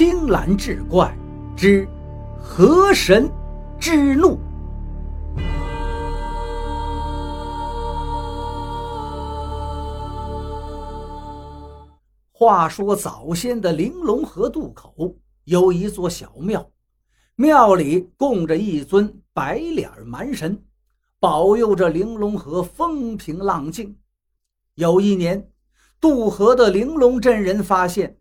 青蓝志怪之河神之怒。话说早先的玲珑河渡口有一座小庙，庙里供着一尊白脸蛮神，保佑着玲珑河风平浪静。有一年，渡河的玲珑镇人发现。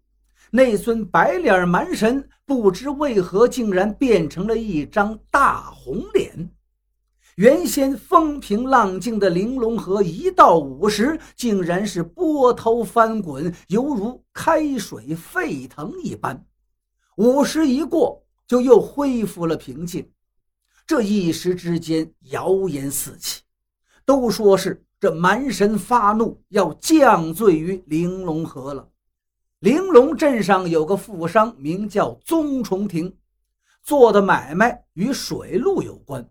那尊白脸蛮神不知为何竟然变成了一张大红脸。原先风平浪静的玲珑河，一到午时，竟然是波涛翻滚，犹如开水沸腾一般。午时一过，就又恢复了平静。这一时之间，谣言四起，都说是这蛮神发怒，要降罪于玲珑河了。玲珑镇上有个富商，名叫宗崇庭，做的买卖与水路有关。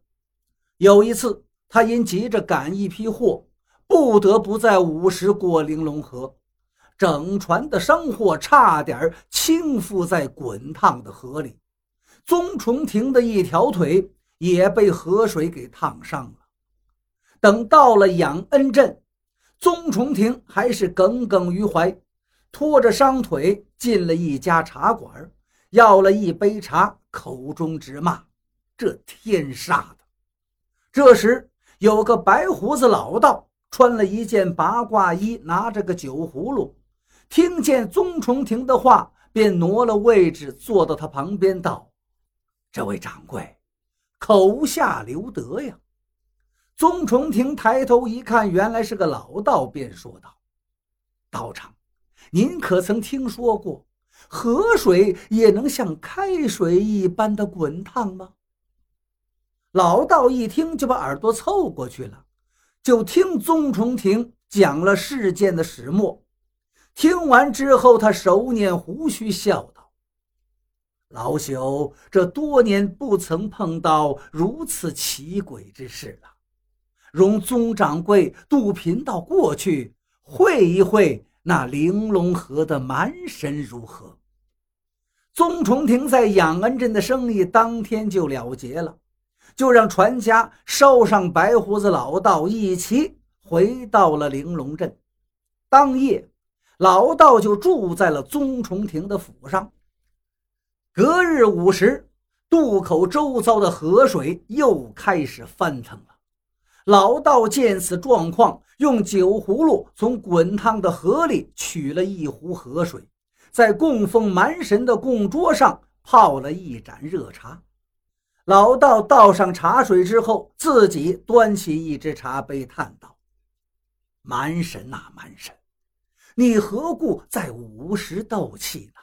有一次，他因急着赶一批货，不得不在午时过玲珑河，整船的商货差点倾覆在滚烫的河里，宗崇庭的一条腿也被河水给烫伤了。等到了养恩镇，宗崇庭还是耿耿于怀。拖着伤腿进了一家茶馆，要了一杯茶，口中直骂：“这天杀的！”这时，有个白胡子老道，穿了一件八卦衣，拿着个酒葫芦，听见宗崇庭的话，便挪了位置，坐到他旁边，道：“这位掌柜，口下留德呀！”宗崇庭抬头一看，原来是个老道，便说道：“道长。”您可曾听说过河水也能像开水一般的滚烫吗？老道一听就把耳朵凑过去了，就听宗重庭讲了事件的始末。听完之后，他手捻胡须，笑道：“老朽这多年不曾碰到如此奇诡之事了，容宗掌柜渡贫道过去会一会。”那玲珑河的蛮神如何？宗崇庭在养恩镇的生意当天就了结了，就让船家捎上白胡子老道一起回到了玲珑镇。当夜，老道就住在了宗崇庭的府上。隔日午时，渡口周遭的河水又开始翻腾了。老道见此状况，用酒葫芦从滚烫的河里取了一壶河水，在供奉蛮神的供桌上泡了一盏热茶。老道倒上茶水之后，自己端起一只茶杯，叹道：“蛮神呐，蛮神，你何故在午时斗气呢？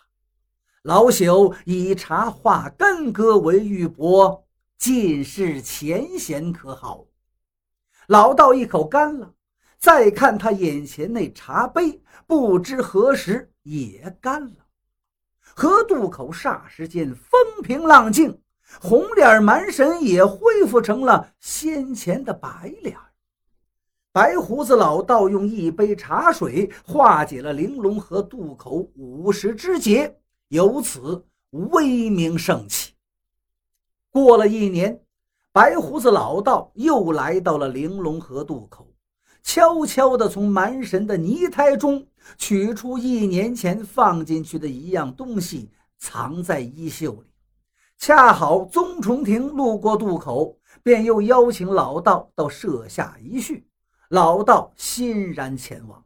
老朽以茶化干戈为玉帛，尽是前嫌，可好？”老道一口干了，再看他眼前那茶杯，不知何时也干了。河渡口霎时间风平浪静，红脸蛮神也恢复成了先前的白脸。白胡子老道用一杯茶水化解了玲珑河渡口五十之劫，由此威名盛起。过了一年。白胡子老道又来到了玲珑河渡口，悄悄地从蛮神的泥胎中取出一年前放进去的一样东西，藏在衣袖里。恰好宗重庭路过渡口，便又邀请老道到舍下一叙。老道欣然前往。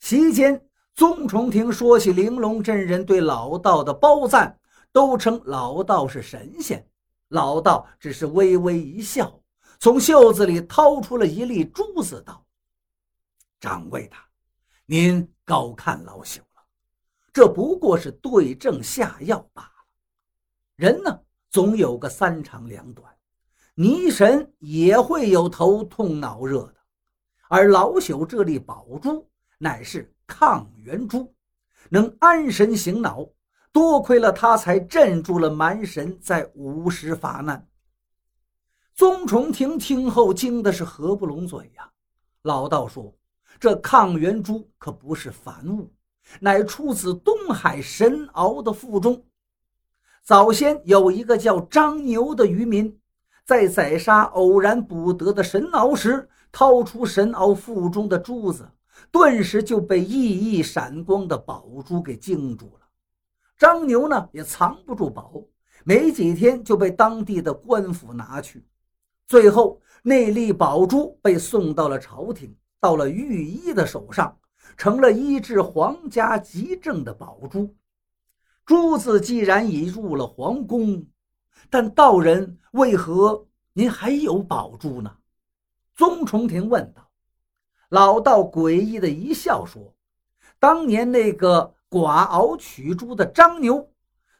席间，宗重庭说起玲珑真人对老道的褒赞，都称老道是神仙。老道只是微微一笑，从袖子里掏出了一粒珠子，道：“掌柜的，您高看老朽了，这不过是对症下药罢了。人呢，总有个三长两短，泥神也会有头痛脑热的。而老朽这粒宝珠乃是抗元珠，能安神醒脑。”多亏了他，才镇住了蛮神，在无时发难。宗崇庭听后惊的是合不拢嘴呀。老道说：“这抗元珠可不是凡物，乃出自东海神鳌的腹中。早先有一个叫张牛的渔民，在宰杀偶然捕得的神鳌时，掏出神鳌腹中的珠子，顿时就被熠熠闪光的宝珠给惊住了。张牛呢也藏不住宝，没几天就被当地的官府拿去，最后那粒宝珠被送到了朝廷，到了御医的手上，成了医治皇家急症的宝珠。珠子既然已入了皇宫，但道人为何您还有宝珠呢？宗重庭问道。老道诡异的一笑说：“当年那个寡敖取珠的张牛，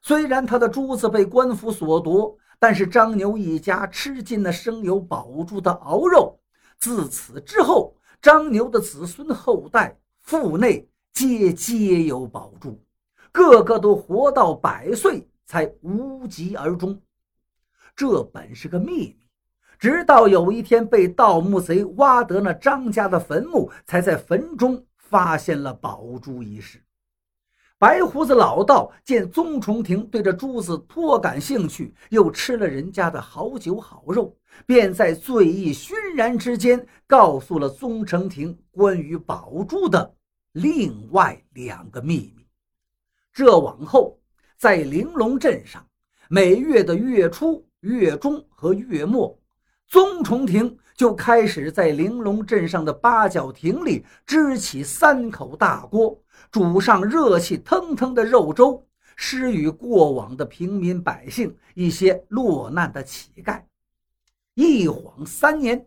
虽然他的珠子被官府所夺，但是张牛一家吃尽了生有宝珠的鳌肉。自此之后，张牛的子孙后代腹内皆皆有宝珠。”个个都活到百岁才无疾而终，这本是个秘密。直到有一天被盗墓贼挖得那张家的坟墓，才在坟中发现了宝珠一事。白胡子老道见宗崇庭对这珠子颇感兴趣，又吃了人家的好酒好肉，便在醉意熏然之间，告诉了宗成庭关于宝珠的另外两个秘密。这往后，在玲珑镇上，每月的月初、月中和月末，宗崇庭就开始在玲珑镇上的八角亭里支起三口大锅，煮上热气腾腾的肉粥，施与过往的平民百姓、一些落难的乞丐。一晃三年，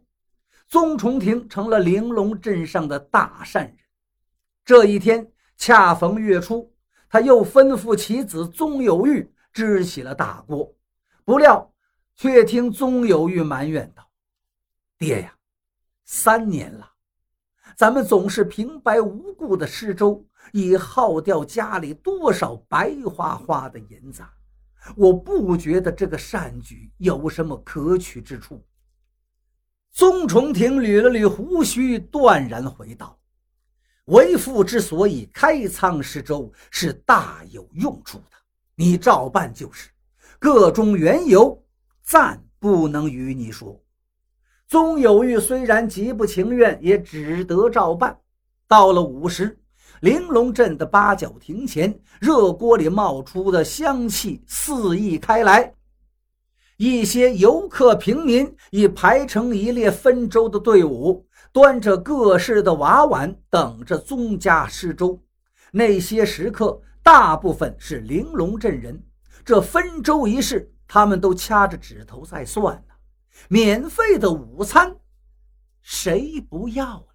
宗崇庭成了玲珑镇上的大善人。这一天恰逢月初。他又吩咐其子宗有玉支起了大锅，不料却听宗有玉埋怨道：“爹呀，三年了，咱们总是平白无故的失粥，已耗掉家里多少白花花的银子，我不觉得这个善举有什么可取之处。”宗崇庭捋了捋胡须，断然回道。为父之所以开仓施粥，是大有用处的。你照办就是，个中缘由，暂不能与你说。宗有玉虽然极不情愿，也只得照办。到了午时，玲珑镇的八角亭前，热锅里冒出的香气四溢开来。一些游客平民已排成一列分粥的队伍。端着各式的瓦碗，等着宗家施粥。那些食客大部分是玲珑镇人，这分粥一事，他们都掐着指头在算呢。免费的午餐，谁不要？